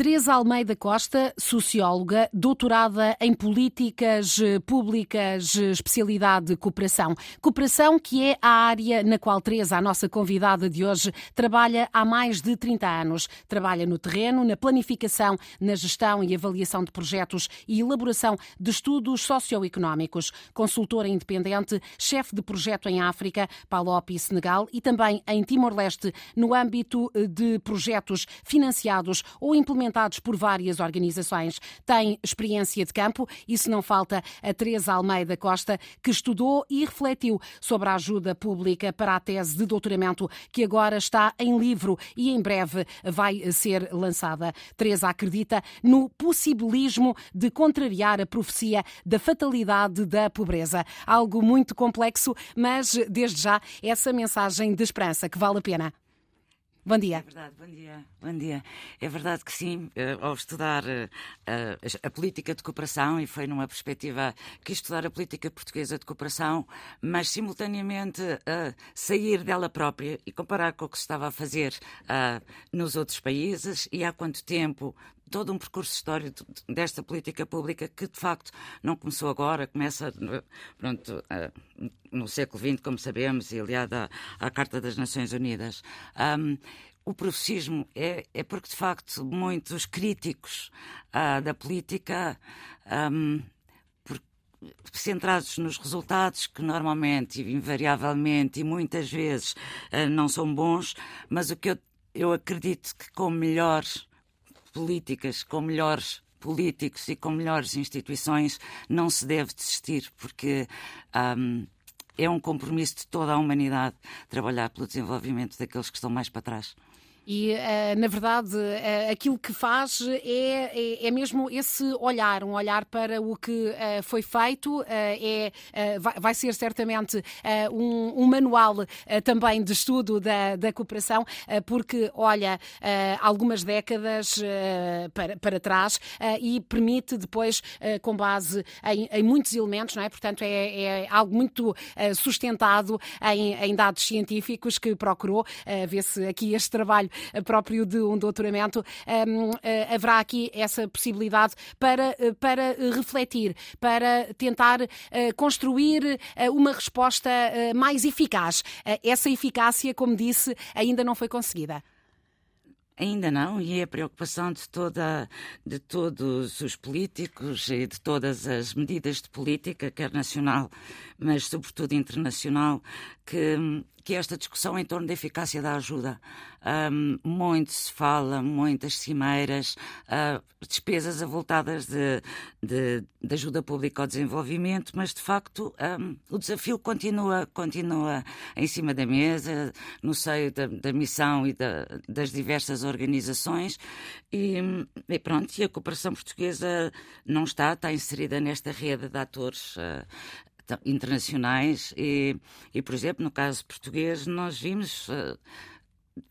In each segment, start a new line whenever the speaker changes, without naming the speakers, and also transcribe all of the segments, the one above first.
Teresa Almeida Costa, socióloga, doutorada em políticas públicas, especialidade cooperação. Cooperação que é a área na qual Teresa, a nossa convidada de hoje, trabalha há mais de 30 anos. Trabalha no terreno, na planificação, na gestão e avaliação de projetos e elaboração de estudos socioeconómicos. Consultora independente, chefe de projeto em África, Palop e Senegal e também em Timor-Leste, no âmbito de projetos financiados ou implementados por várias organizações. Tem experiência de campo, isso não falta a Teresa Almeida Costa, que estudou e refletiu sobre a ajuda pública para a tese de doutoramento que agora está em livro e em breve vai ser lançada. Teresa acredita no possibilismo de contrariar a profecia da fatalidade da pobreza. Algo muito complexo, mas desde já essa mensagem de esperança que vale a pena. Bom dia.
É verdade, bom dia. Bom dia. É verdade que sim, eh, ao estudar eh, a, a, política de cooperação, e foi numa perspectiva que estudar a política portuguesa de cooperação, mas simultaneamente uh, sair dela própria e comparar com o que se estava a fazer nos outros países e há quanto tempo todo um percurso histórico desta política pública que, de facto, não começou agora, começa pronto, no século XX, como sabemos, e aliada à Carta das Nações Unidas. Um, o professismo é, é, porque, de facto, muitos críticos uh, da política. Um, centrados nos resultados que normalmente, invariavelmente e muitas vezes uh, não são bons, mas o que eu, eu acredito que com melhores políticas, com melhores políticos e com melhores instituições, não se deve desistir, porque um, é um compromisso de toda a humanidade trabalhar pelo desenvolvimento daqueles que estão mais para trás.
E, uh, na verdade, uh, aquilo que faz é, é, é, mesmo esse olhar, um olhar para o que uh, foi feito. é, vai, vai, ser certamente um, um, manual também de estudo da, da cooperação, porque olha algumas décadas para, para trás e permite depois, com base em, em, muitos elementos, não é? Portanto, é, é algo muito sustentado em, em, dados científicos que procurou ver se aqui este trabalho próprio de um doutoramento, eh, haverá aqui essa possibilidade para, eh, para refletir, para tentar eh, construir uma resposta mais eficaz. Essa eficácia, como disse, ainda não foi conseguida.
Ainda não, e é a preocupação de, toda, de todos os políticos e de todas as medidas de política, quer nacional, mas sobretudo internacional, que, que esta discussão em torno da eficácia da ajuda. Um, muito se fala, muitas cimeiras, uh, despesas avultadas de, de, de, ajuda pública ao desenvolvimento, mas de facto um, o desafio continua, continua em cima da mesa, no seio da, da missão e da, das diversas organizações. E, e, pronto, e a cooperação portuguesa não está, está inserida nesta rede de atores uh, internacionais e, e, por exemplo, no caso português, nós vimos. Uh,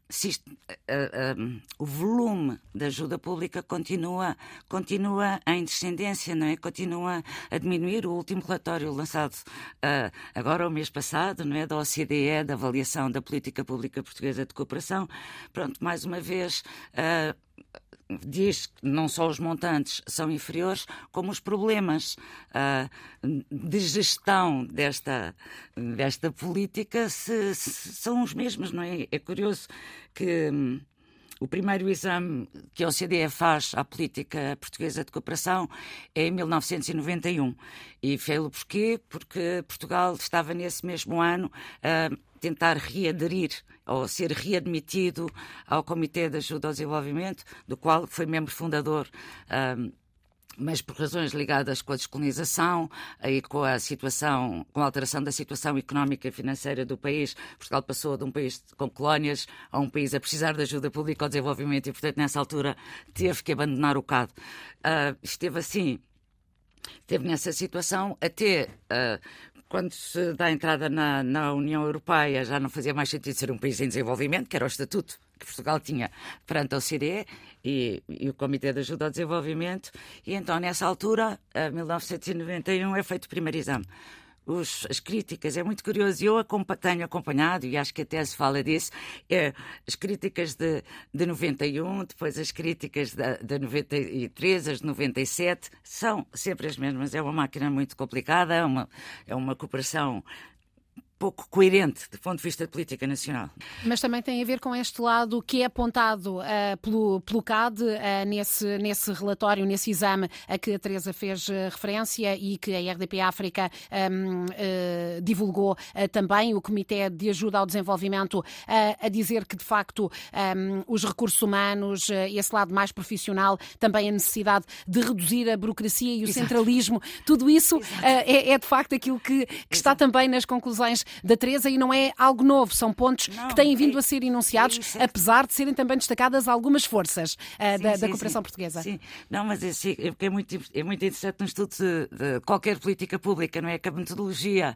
uh, uh, o volume da ajuda pública continua, continua em descendência, não é? Continua a diminuir. O último relatório lançado uh, agora, o mês passado, não é? Da OCDE, da avaliação da política pública portuguesa de cooperação, pronto, mais uma vez diz que não só os montantes são inferiores, como os problemas uh, de gestão desta, desta política se, se, são os mesmos, não é? É curioso que. Um, o primeiro exame que a OCDE faz à política portuguesa de cooperação é em 1991. E fez-lo porquê? Porque Portugal estava nesse mesmo ano a tentar readerir ou ser readmitido ao Comitê de Ajuda ao Desenvolvimento, do qual foi membro fundador. Um, mas por razões ligadas com a descolonização e com a situação, com a alteração da situação económica e financeira do país, Portugal passou de um país com colónias a um país a precisar de ajuda pública ao desenvolvimento e, portanto, nessa altura teve que abandonar o CAD. Uh, esteve assim, esteve nessa situação até uh, quando se dá entrada na, na União Europeia, já não fazia mais sentido ser um país em desenvolvimento, que era o estatuto que Portugal tinha perante a OCDE e, e, o Comitê de Ajuda ao Desenvolvimento, e então nessa altura, em 1991, é feito o primeiro exame. Os, as críticas, é muito curioso. Eu tenho acompanhado, e acho que até se fala disso, é, as críticas de, de 91, depois as críticas de, de 93, as de 97, são sempre as mesmas. É uma máquina muito complicada, é uma, é uma cooperação pouco coerente do ponto de vista da política nacional.
Mas também tem a ver com este lado que é apontado uh, pelo, pelo CAD uh, nesse, nesse relatório, nesse exame a que a Teresa fez uh, referência e que a RDP África um, divulgou também, o Comitê de Ajuda ao Desenvolvimento, a dizer que, de facto, um, os recursos humanos, esse lado mais profissional, também a necessidade de reduzir a burocracia e o Exato. centralismo, tudo isso é, é, de facto aquilo que, que está também nas conclusões da Teresa e não é algo novo, são pontos não, que têm vindo é, a ser enunciados, é apesar de serem também destacadas algumas forças uh, sim, da, sim, da, cooperação
sim.
portuguesa.
Sim, não, mas é, é, muito, é muito interessante no estudo de, de, qualquer política pública, não é? Que a metodologia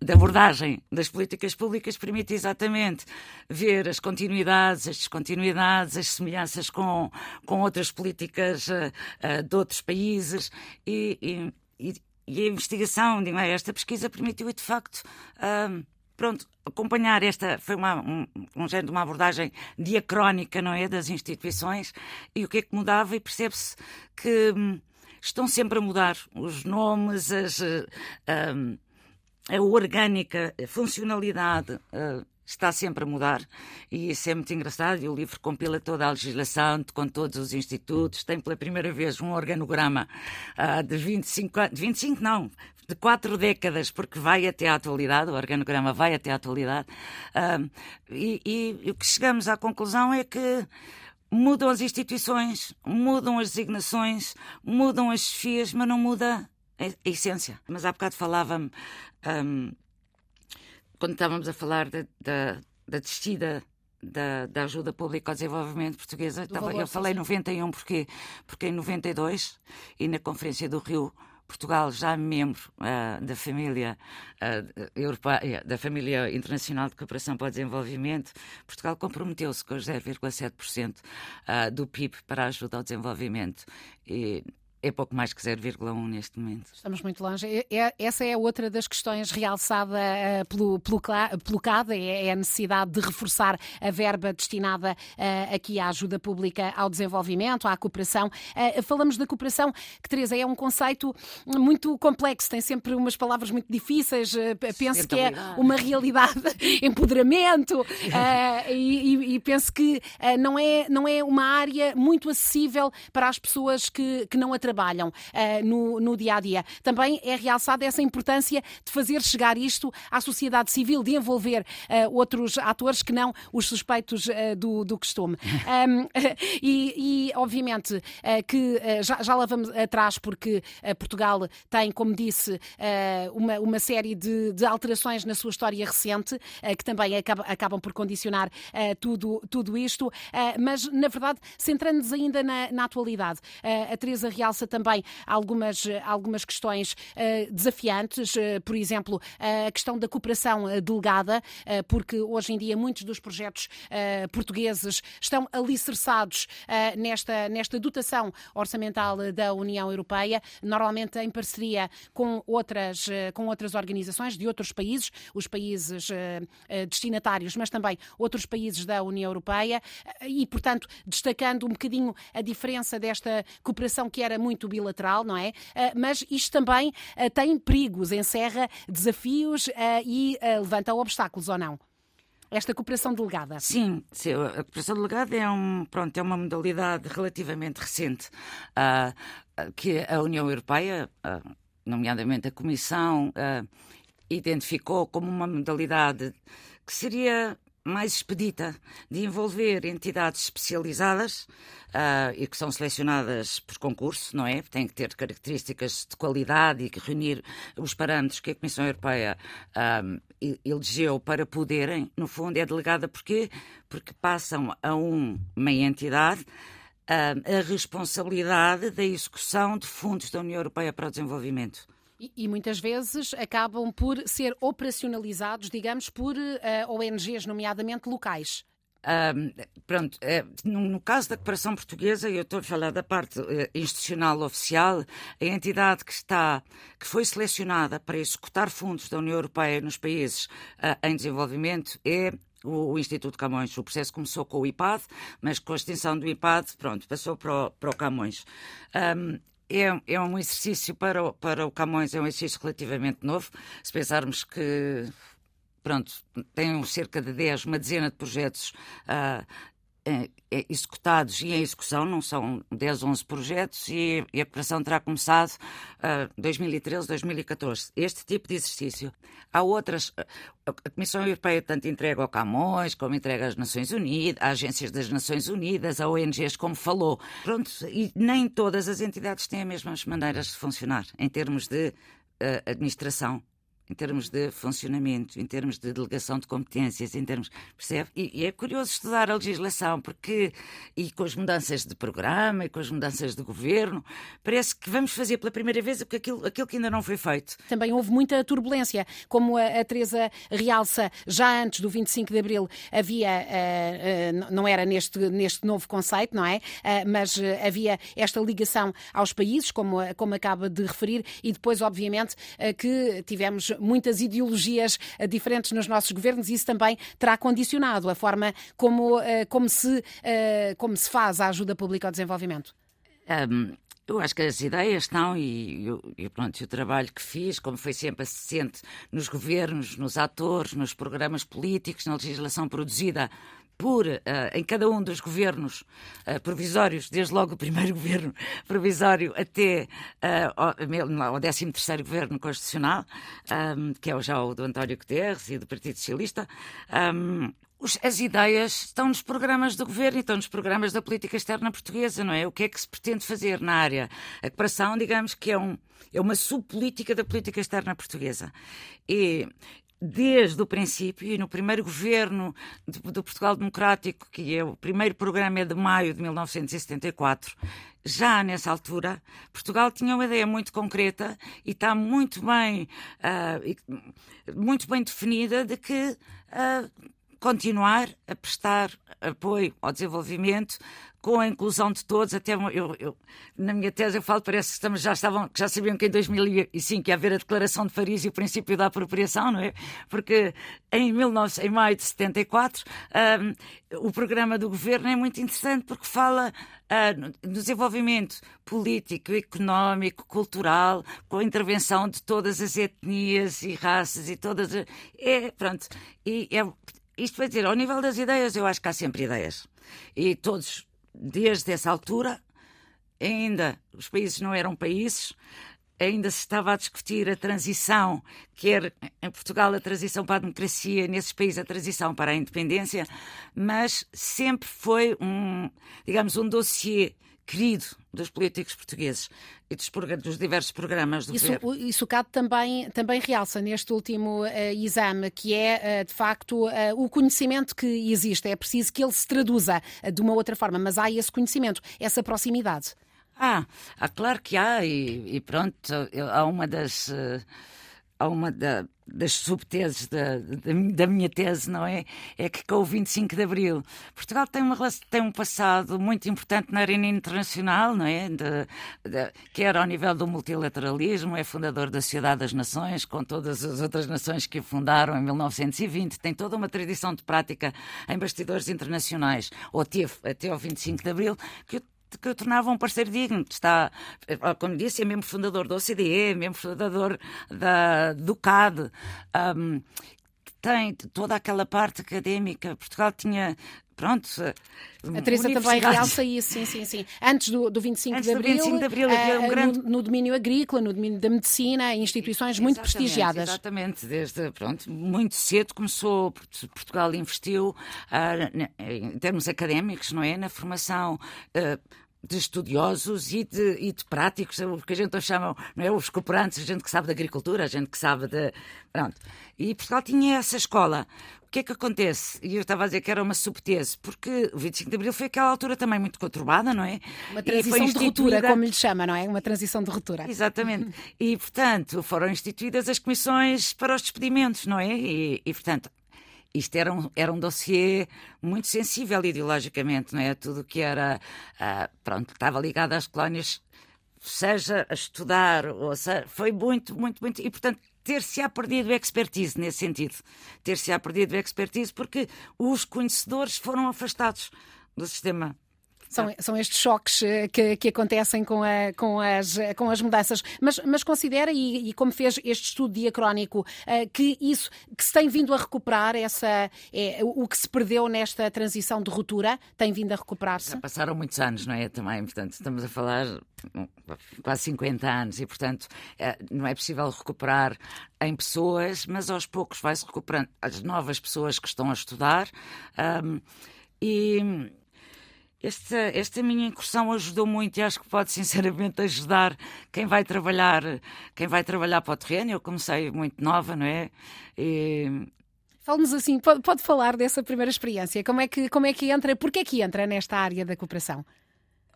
de abordagem das políticas públicas permite exatamente ver as continuidades, as descontinuidades, as semelhanças com, com outras políticas uh, uh, de outros países e, e, e a investigação, esta pesquisa permitiu de facto uh, pronto, acompanhar esta foi uma, um, um género de uma abordagem diacrónica, não é, das instituições e o que é que mudava e percebe-se que um, estão sempre a mudar os nomes, as, uh, um, a orgânica, a funcionalidade, uh, está sempre a mudar e isso é muito engraçado. E o livro compila toda a legislação com todos os institutos. Tem pela primeira vez um organograma uh, de 25 anos, 25 não, de quatro décadas, porque vai até à atualidade, o organograma vai até à atualidade. Uh, e, e o que chegamos à conclusão é que mudam as instituições, mudam as designações, mudam as chefias, mas não muda a essência. Mas há bocado falava-me. Um, quando estávamos a falar da, da, da descida da, da, ajuda pública ao desenvolvimento portuguesa, estava, eu falei 91 porque, porque em 92 e na Conferência do Rio Portugal já membro uh, da família uh, europeia, da família internacional de cooperação para o desenvolvimento, Portugal comprometeu-se com os 0,7% uh, do PIB para a ajuda ao desenvolvimento. E é pouco mais que 0,1 neste momento.
Estamos muito longe. É, essa é outra das questões realçada uh, pelo, pelo, pelo CAD, é, é a necessidade de reforçar a verba destinada uh, aqui à ajuda pública ao desenvolvimento, à cooperação. Uh, falamos da cooperação, que, Teresa, é um conceito muito complexo, tem sempre umas palavras muito difíceis, penso que é uma realidade, empoderamento, e, e, e, penso que não, é, não é uma área muito acessível para as pessoas que, que não a trabalham trabalham uh, no, no dia a dia. Também é realçada essa importância de fazer chegar isto à sociedade civil, de envolver uh, outros atores que não os suspeitos uh, do, do costume. Um, e, e, obviamente, que já, já lá vamos atrás, porque Portugal tem, como disse, uma, uma série de, de alterações na sua história recente, que também acabam, acabam por condicionar tudo, tudo isto, mas, na verdade, centrando-nos ainda na, na atualidade, a Teresa realça também algumas, algumas questões uh, desafiantes, uh, por exemplo, a questão da cooperação eh, delegada, porque hoje em dia muitos dos projetos portugueses estão alicerçados nesta, nesta dotação orçamental da União Europeia, normalmente em parceria com outras, com outras organizações de outros países, os países destinatários, mas também outros países da União Europeia, e, portanto, destacando um bocadinho a diferença desta cooperação que era muito bilateral, não é? Ah, mas isto também ah, tem perigos, encerra desafios ah, e levanta obstáculos ou não? esta cooperação delegada?
Sim, a cooperação delegada é, um, pronto, é uma modalidade relativamente recente uh, que a União Europeia, uh, nomeadamente a Comissão, uh, identificou como uma modalidade que seria mais expedita de envolver entidades especializadas uh, e que são selecionadas por concurso, não é? Têm que ter características de qualidade e que reunir os parâmetros que a Comissão Europeia um, ah, elegeu para poderem, no fundo, é delegada porquê? Porque passam a um, uma entidade uh, a responsabilidade da execução de fundos da União Europeia para o Desenvolvimento.
E, muitas vezes acabam por ser operacionalizados, digamos, por uh, eh, ONGs, nomeadamente locais.
Um, pronto, é, no, no, caso da cooperação portuguesa, eu estou a falar da parte uh, institucional oficial, a entidade que está, que foi selecionada para executar fundos da União Europeia nos países uh, em desenvolvimento é o, Instituto Camões. O processo começou com o IPAD, mas com a extensão do IPAD, pronto, passou para o, para o Camões. Um, é, é, um exercício para o, para o Camões, é um exercício relativamente novo. Se pensarmos que pronto, tem cerca de 10, uma dezena de projetos uh, executados e em execução, não são 10, 11 projetos, e, a operação terá começado uh, 2013, 2014. Este tipo de exercício. Há outras. A Comissão Europeia tanto entrega ao Camões, como entrega às Nações Unidas, às agências das Nações Unidas, a ONGs, como falou. Pronto, e nem todas as entidades têm as mesmas maneiras de funcionar em termos de uh, administração em termos de funcionamento, em termos de delegação de competências, em termos. Percebe? E, e, é curioso estudar a legislação, porque. E com as mudanças de programa e com as mudanças de governo, parece que vamos fazer pela primeira vez aquilo, aquilo que ainda não foi feito.
Também houve muita turbulência, como a, a Teresa realça, já antes do 25 de Abril havia. Uh, uh, não era neste, neste novo conceito, não é? Uh, mas havia esta ligação aos países, como, como acaba de referir, e depois, obviamente, que tivemos muitas ideologias eh, diferentes nos nossos governos e isso também terá condicionado a forma como, eh, como, se, eh, como se faz a ajuda pública ao desenvolvimento.
Um, eu acho que as ideias estão e, e, pronto, o trabalho que fiz, como foi sempre assistente nos governos, nos atores, nos programas políticos, na legislação produzida por, uh, em cada um dos governos uh, provisórios, desde logo o primeiro governo provisório até uh, ao, ao 13 terceiro governo constitucional, um, que é já o do António Guterres e do Partido Socialista, um, as ideias estão nos programas do governo e estão nos programas da política externa portuguesa, não é? O que é que se pretende fazer na área? A cooperação, digamos que é, um, é uma subpolítica da política externa portuguesa. E desde o princípio, e no primeiro governo do Portugal Democrático, que é o primeiro programa é de maio de 1974, já nessa altura, Portugal tinha uma ideia muito concreta e está muito bem, uh, muito bem definida de que uh, continuar a prestar apoio ao desenvolvimento com a inclusão de todos, até eu, eu, na minha tese eu falo, parece que estamos, já estavam, já sabiam que em 2005 ia haver a Declaração de Paris e o princípio da apropriação, não é? Porque em, 19, em maio de 74 um, o programa do governo é muito interessante porque fala uh, no desenvolvimento político, económico, cultural, com a intervenção de todas as etnias e raças e todas as, é, pronto, e é, isto vai dizer, ao nível das ideias, eu acho que há sempre ideias. E todos desde essa altura, ainda os países não eram países, ainda se estava a discutir a transição, quer em Portugal a transição para a democracia, nesses países a transição para a independência, mas sempre foi um, digamos, um dossiê querido dos políticos portugueses e dos, dos diversos programas do
isso, governo. Isso cabe também, também realça neste último uh, exame, que é, uh, de facto, uh, o conhecimento que existe. É preciso que ele se traduza de uma outra forma, mas há esse conhecimento, essa proximidade.
Ah, há, claro que há, e, e pronto, há uma das a uma da, das subteses da, da, da, minha tese, não é? É que com o 25 de Abril, Portugal tem, uma, tem um passado muito importante na arena internacional, não é? De, de, quer ao nível do multilateralismo, é fundador da Sociedade das Nações, com todas as outras nações que a fundaram em 1920, tem toda uma tradição de prática em bastidores internacionais, ou teve até ao 25 de Abril, que que o tornava um parceiro digno. Está, eh, como disse, é membro fundador da OCDE, é membro fundador da, do CAD. Um, tem toda aquela parte académica. Portugal tinha pronto.
A Teresa também realça isso, sim, sim, sim. Antes do, do 25
Antes
de Abril,
do 25 de Abril havia um
uh,
grande...
no, no, domínio agrícola, no domínio da medicina, instituições muito
exatamente,
prestigiadas.
Exatamente, desde, pronto, muito cedo começou, Portugal investiu uh, em termos académicos, não é, na formação... Uh, de estudiosos e de, e de práticos, o que a gente chama, não é, os cooperantes, a gente que sabe de agricultura, a gente que sabe de... Pronto. E Portugal tinha essa escola. O que é que acontece? E eu estava a dizer que era uma subtese, porque o 25 de Abril foi aquela altura também muito conturbada, não é?
Uma transição de ruptura, como lhe chama, não é? Uma transição de ruptura.
Exatamente. e, portanto, foram instituídas as comissões para os despedimentos, não é? E, e portanto, isto era um, era um dossiê muito sensível ideologicamente, não é? Tudo que era, uh, pronto, estava ligado às colónias, seja a estudar, ou seja, foi muito, muito, muito, e portanto ter-se-á perdido expertise nesse sentido. Ter-se-á perdido expertise porque os conhecedores foram afastados do sistema
são, são estes choques eh, que, que acontecem com, a, com, as, com as mudanças. Mas, mas considera, e, e como fez este estudo diacrónico, eh, que isso que se tem vindo a recuperar, essa, é, o que se perdeu nesta transição de ruptura, tem vindo a recuperar-se?
Já passaram muitos anos, não é? Também, portanto, estamos a falar quase 50 anos e, portanto, eh, não é possível recuperar em pessoas, mas aos poucos vai-se recuperando as novas pessoas que estão a estudar. Um, e esta, esta minha incursão ajudou muito e acho que pode sinceramente ajudar quem vai trabalhar, quem vai trabalhar para o terreno. Eu comecei muito nova, não é? E...
Fale-nos assim, pode, pode, falar dessa primeira experiência. Como é que, como é que entra, porquê é que entra nesta área da cooperação?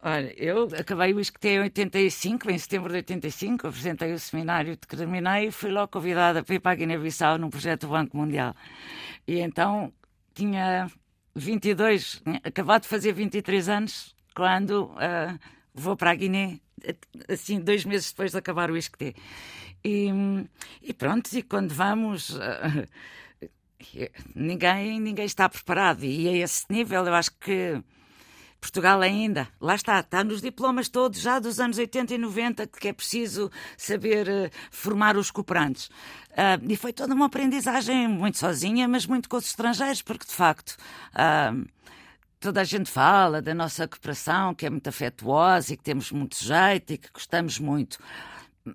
Olha, eu acabei o ISCTE em 85, em setembro de 85, apresentei o seminário que terminei e fui logo convidada para ir para a Guiné-Bissau num projeto do Banco Mundial. E então tinha 22, acabado de fazer 23 anos, quando uh, vou para a Guiné, assim, dois meses depois de acabar o ISCTE. E, e pronto, e quando vamos. Uh, ninguém, ninguém está preparado. E a esse nível, eu acho que Portugal ainda, lá está, está nos diplomas todos, já dos anos 80 e 90, que é preciso saber uh, formar os cooperantes. Uh, e foi toda uma aprendizagem, muito sozinha, mas muito com os estrangeiros, porque de facto. Uh, toda a gente fala da nossa cooperação, que é muito afetuosa e que temos muito jeito e que gostamos muito.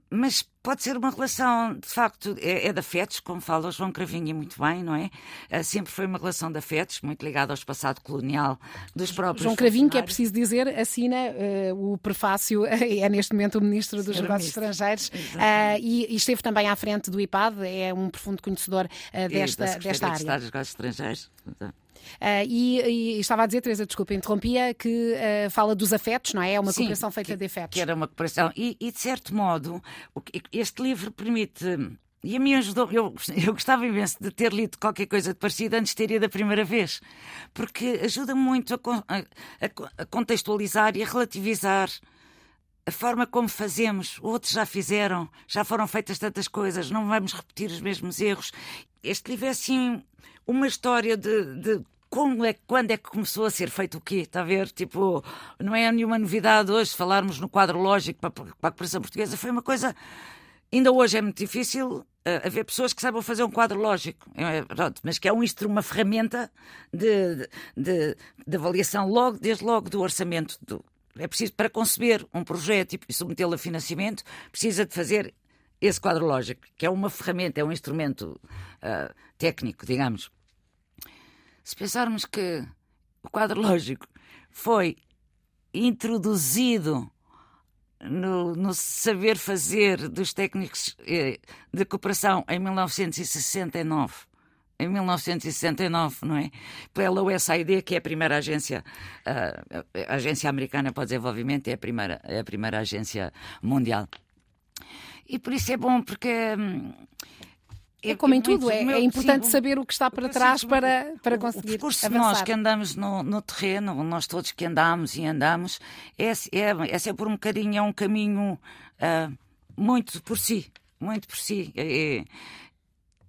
Mas pode ser uma relação, de facto, é, é de afetos, como fala o João Cravinha muito bem, não é? é? Sempre foi uma relação de afetos, muito ligada ao passado colonial dos próprios.
João Cravinho, que é preciso dizer, assina uh, o prefácio, é neste momento o Ministro dos Negócios Estrangeiros uh, e, e, esteve também à frente do IPAD, é um profundo conhecedor uh, desta,
e
desta área.
De dos Negócios Estrangeiros.
Uh, e, e, estava a dizer, Teresa, desculpa, interrompia, que uh, fala dos afetos, não é? É uma
Sim,
cooperação feita
que,
de afetos.
Que era uma cooperação. E, e de certo modo, este livro permite. E a mim ajudou, eu, eu gostava imenso de ter lido qualquer coisa de parecido antes de ter ido a primeira vez, porque ajuda muito a, a, a contextualizar e a relativizar a forma como fazemos. Outros já fizeram, já foram feitas tantas coisas, não vamos repetir os mesmos erros. Este livro é assim uma história de, de como é, quando é que começou a ser feito o quê? Está a ver? Tipo, não é nenhuma novidade hoje falarmos no quadro lógico para, para a cooperação portuguesa. Foi uma coisa. Ainda hoje é muito difícil uh, haver pessoas que saibam fazer um quadro lógico, é, mas que é um instrumento, uma ferramenta de, de, de, avaliação logo, desde logo do orçamento. Do, é preciso, para conceber um projeto e submetê-lo a financiamento, precisa de fazer esse quadro lógico, que é uma ferramenta, é um instrumento uh, técnico, digamos. Se pensarmos que o quadro lógico foi introduzido no, no, saber fazer dos técnicos eh, de cooperação em 1969. Em 1969, não é? Pela USAID, que é a primeira agência, uh, a agência americana para o desenvolvimento, é a primeira, é a primeira agência mundial. E por isso é bom, porque.
É como em tudo, é, é importante sim, saber o que está para trás para, para conseguir. O percurso avançar.
nós que andamos no, no, terreno, nós todos que andamos e andamos, é, é, é sempre um bocadinho, é um caminho uh, muito por si, muito por si. É, é,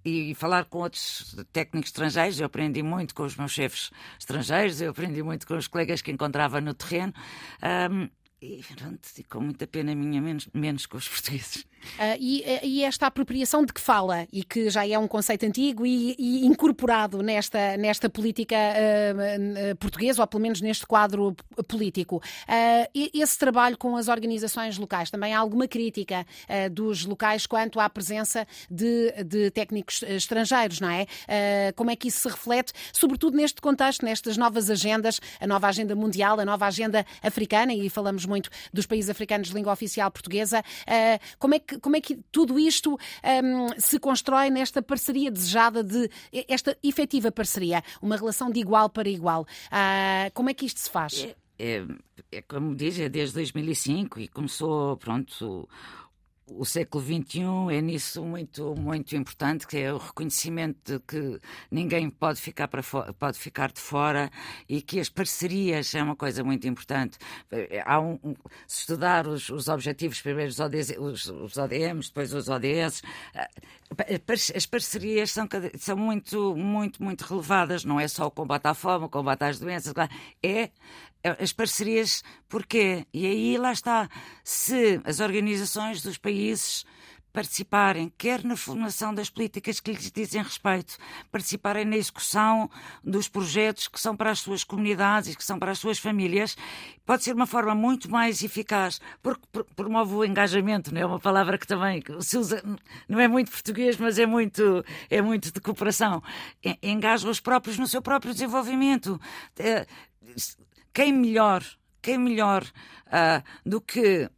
e falar com outros técnicos estrangeiros, eu aprendi muito com os meus chefes estrangeiros, eu aprendi muito com os colegas que encontrava no terreno. Um, ah, e, pronto, com muita pena minha, menos, menos com os portugueses.
Uh, e, e, esta apropriação de que fala, e que já é um conceito antigo e, e incorporado nesta, nesta política uh, portuguesa, ou pelo menos neste quadro político, esse trabalho com as organizações locais, também há alguma crítica dos locais quanto à presença de, de técnicos estrangeiros, não é? como é que isso se reflete, sobretudo neste contexto, nestas novas agendas, a nova agenda mundial, a nova agenda africana, e falamos muito dos países africanos de língua oficial portuguesa, como é que como é que tudo isto um, se constrói nesta parceria desejada de esta efetiva parceria, uma relação de igual para igual? Uh, como é que isto se faz?
É, é, é como diz, é desde 2005 e começou, pronto, o século XXI é nisso muito, muito importante, que é o reconhecimento de que ninguém pode ficar, para pode ficar de fora e que as parcerias é uma coisa muito importante. Há um, um se estudar os, os objetivos, primeiro os, ODS, os, os ODMs, depois os ODS, eh, as parcerias são, são muito, muito, muito relevadas. Não é só o combate à fome, o combate às doenças, é as parcerias, porquê? E aí lá está. Se as organizações dos países participarem, quer na formação das políticas que lhes dizem respeito, participarem na execução dos projetos que são para as suas comunidades e que são para as suas famílias, pode ser uma forma muito mais eficaz, porque promove o engajamento, não é uma palavra que também se usa, não é muito português, mas é muito, é muito de cooperação. Engaja os próprios no seu próprio desenvolvimento é, quem melhor, quem melhor uh, do que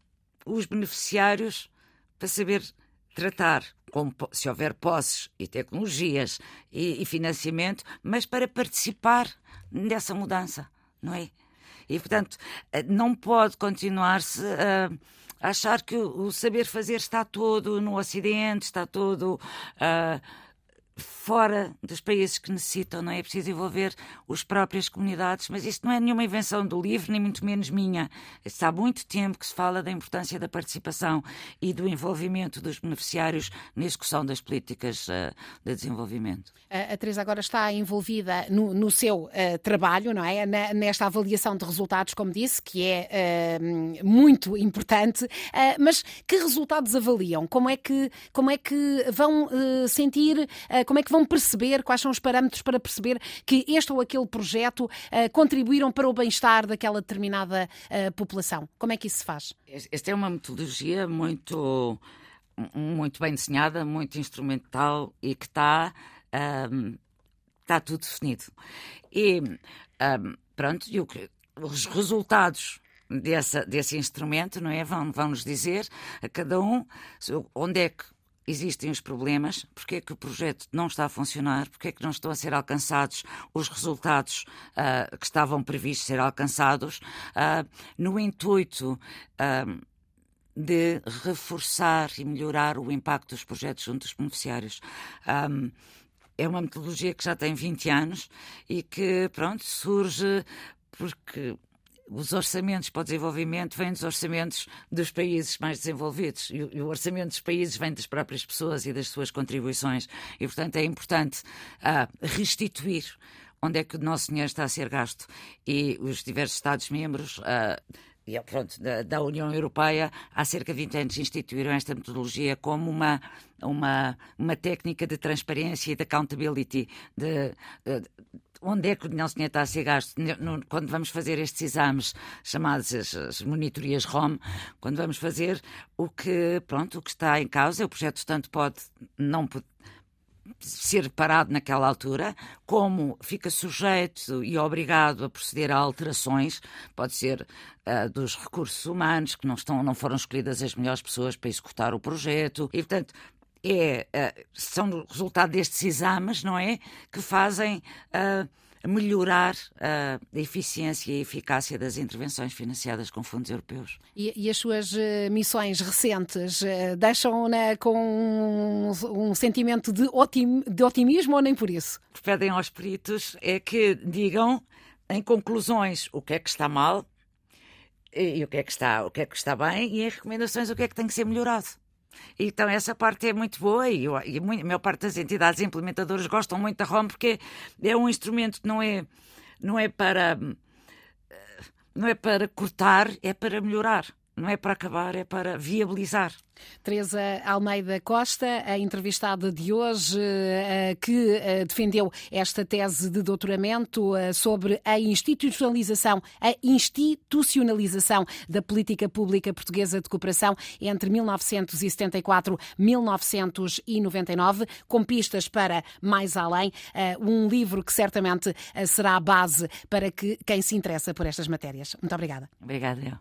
os beneficiários para saber tratar, se houver posses e tecnologias e, e financiamento, mas para participar dessa mudança, não é? E, portanto, ah, não pode continuar-se a achar que o saber fazer está todo no Ocidente, está todo. Uh, fora dos países que necessitam, não é? É preciso envolver as próprias comunidades, mas isto não é nenhuma invenção do livro, nem muito menos minha. Há muito tempo que se fala da importância da participação e do envolvimento dos beneficiários na execução das políticas uh, de desenvolvimento.
A, a Teresa agora está envolvida no, no seu uh, trabalho, não é? Na, nesta avaliação de resultados, como disse, que é uh, muito importante, mas que resultados avaliam? Como é que, como é que vão sentir como é que vão perceber, quais são os parâmetros para perceber que este ou aquele projeto uh, contribuíram para o bem-estar daquela determinada uh, população? Como é que isso se faz?
Esta é uma metodologia muito, muito bem desenhada, muito instrumental e que está, um, está tudo definido. E um, pronto, e os resultados desse instrumento, não é? Vão, vão nos dizer a cada um onde é que existem os problemas, porque é que o projeto não está a funcionar, porque é que não estão a ser alcançados os resultados uh, que estavam previstos ser alcançados, uh, no intuito uh, de reforçar e melhorar o impacto dos projetos junto dos beneficiários. Um, é uma metodologia que já tem 20 anos e que, pronto, surge porque os orçamentos para o desenvolvimento vêm dos orçamentos dos países mais desenvolvidos e, o orçamento dos países vem das próprias pessoas e das suas contribuições. E, portanto, é importante uh, restituir onde é que o nosso dinheiro está a ser gasto. E os diversos Estados-membros. Uh, e, pronto, da, da, União Europeia, há cerca de 20 anos instituíram esta metodologia como uma, uma, uma técnica de transparência e de accountability, de, de onde é que o dinheiro está a ser gasto? Quando vamos fazer estes exames chamados as, as monitorias ROM, quando vamos fazer o que, pronto, o que está em causa, o projeto tanto pode não ser parado naquela altura, como fica sujeito e obrigado a proceder a alterações, pode ser uh, dos recursos humanos, que não, estão, não foram escolhidas as melhores pessoas para executar o projeto, e portanto é, uh, são o resultado destes exames, não é? Que fazem uh, melhorar uh, a eficiência e a eficácia das intervenções financiadas com fundos europeus.
E, e as suas missões recentes deixam-na com um, um, sentimento de, otim, de otimismo ou nem por isso?
O que pedem aos peritos é que digam em conclusões o que é que está mal e, e o que é que está, o que é que está bem e em recomendações o que é que tem que ser melhorado. Então, essa parte é muito boa e, eu, e a maior parte das entidades implementadoras gostam muito da ROM porque é um instrumento que não é, não é para não é para cortar, é para melhorar. Não é para acabar, é para viabilizar.
Teresa Almeida Costa, a entrevistada de hoje, eh, que eh, defendeu esta tese de doutoramento eh, sobre a institucionalização, a institucionalização da política pública portuguesa de cooperação entre 1974 e 1999, com pistas para mais além, um livro que certamente será a base para que quem se interessa por estas matérias. Muito obrigada.
Obrigada.